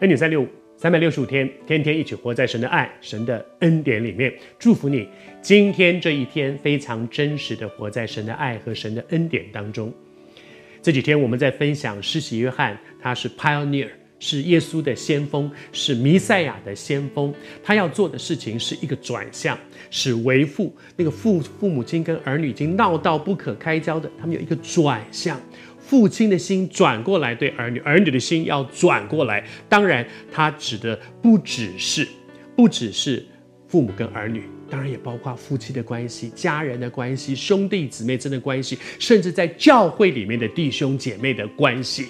恩典三六五，三百六十五天，天天一起活在神的爱、神的恩典里面。祝福你，今天这一天非常真实的活在神的爱和神的恩典当中。这几天我们在分享施洗约翰，他是 pioneer，是耶稣的先锋，是弥赛亚的先锋。他要做的事情是一个转向，是为父那个父父母亲跟儿女已经闹到不可开交的，他们有一个转向。父亲的心转过来对儿女，儿女的心要转过来。当然，他指的不只是，不只是父母跟儿女，当然也包括夫妻的关系、家人的关系、兄弟姊妹之间的关系，甚至在教会里面的弟兄姐妹的关系。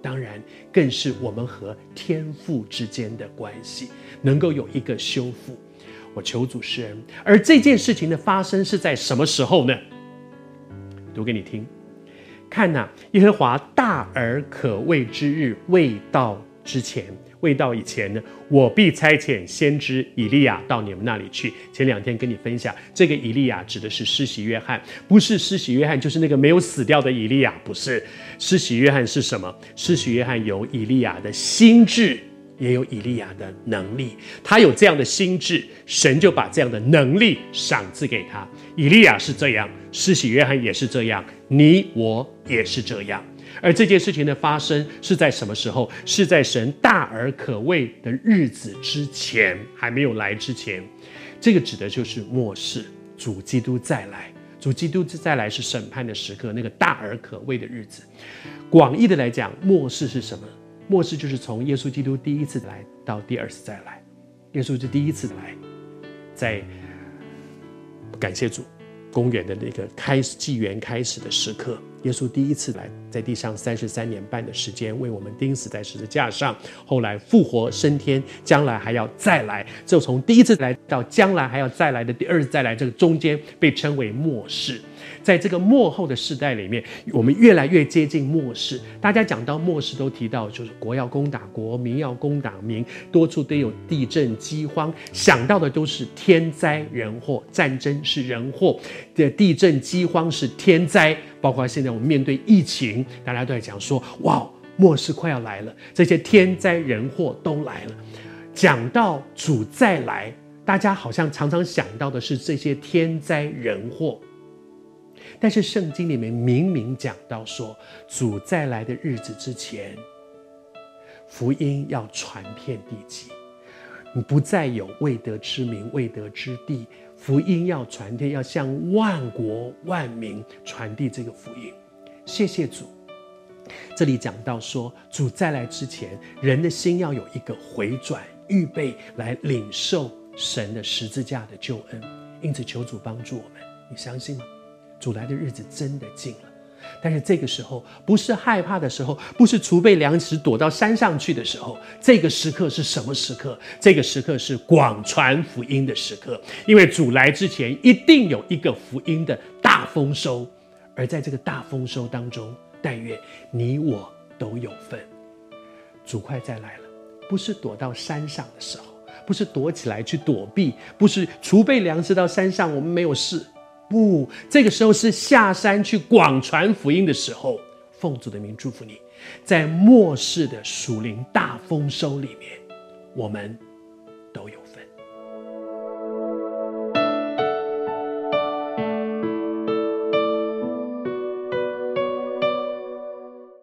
当然，更是我们和天父之间的关系，能够有一个修复。我求主施恩。而这件事情的发生是在什么时候呢？读给你听。看呐、耶和华大而可畏之日未到之前，未到以前呢，我必差遣先知以利亚到你们那里去。前两天跟你分享，这个以利亚指的是施洗约翰，不是施洗约翰，就是那个没有死掉的以利亚，不是。施洗约翰是什么？施洗约翰有以利亚的心智。也有以利亚的能力，他有这样的心智，神就把这样的能力赏赐给他。以利亚是这样，施洗约翰也是这样，你我也是这样。而这件事情的发生是在什么时候？是在神大而可畏的日子之前，还没有来之前。这个指的就是末世，主基督再来。主基督再来是审判的时刻，那个大而可畏的日子。广义的来讲，末世是什么？末世就是从耶稣基督第一次来到第二次再来，耶稣是第一次来，在感谢主，公元的那个开始纪元开始的时刻，耶稣第一次来，在地上三十三年半的时间为我们钉死在十字架上，后来复活升天，将来还要再来，就从第一次来到将来还要再来的第二次再来，这个中间被称为末世。在这个末后的世代里面，我们越来越接近末世。大家讲到末世，都提到就是国要攻打国，民要攻打民，多处都有地震、饥荒，想到的都是天灾人祸。战争是人祸，的地震、饥荒是天灾。包括现在我们面对疫情，大家都在讲说：哇，末世快要来了，这些天灾人祸都来了。讲到主再来，大家好像常常想到的是这些天灾人祸。但是圣经里面明明讲到说，主再来的日子之前，福音要传遍地极，你不再有未得之民、未得之地，福音要传遍，要向万国万民传递这个福音。谢谢主。这里讲到说，主再来之前，人的心要有一个回转，预备来领受神的十字架的救恩。因此，求主帮助我们，你相信吗？主来的日子真的近了，但是这个时候不是害怕的时候，不是储备粮食躲到山上去的时候。这个时刻是什么时刻？这个时刻是广传福音的时刻，因为主来之前一定有一个福音的大丰收，而在这个大丰收当中，但愿你我都有份。主快再来了，不是躲到山上的时候，不是躲起来去躲避，不是储备粮食到山上，我们没有事。不，这个时候是下山去广传福音的时候。奉主的名祝福你，在末世的属灵大丰收里面，我们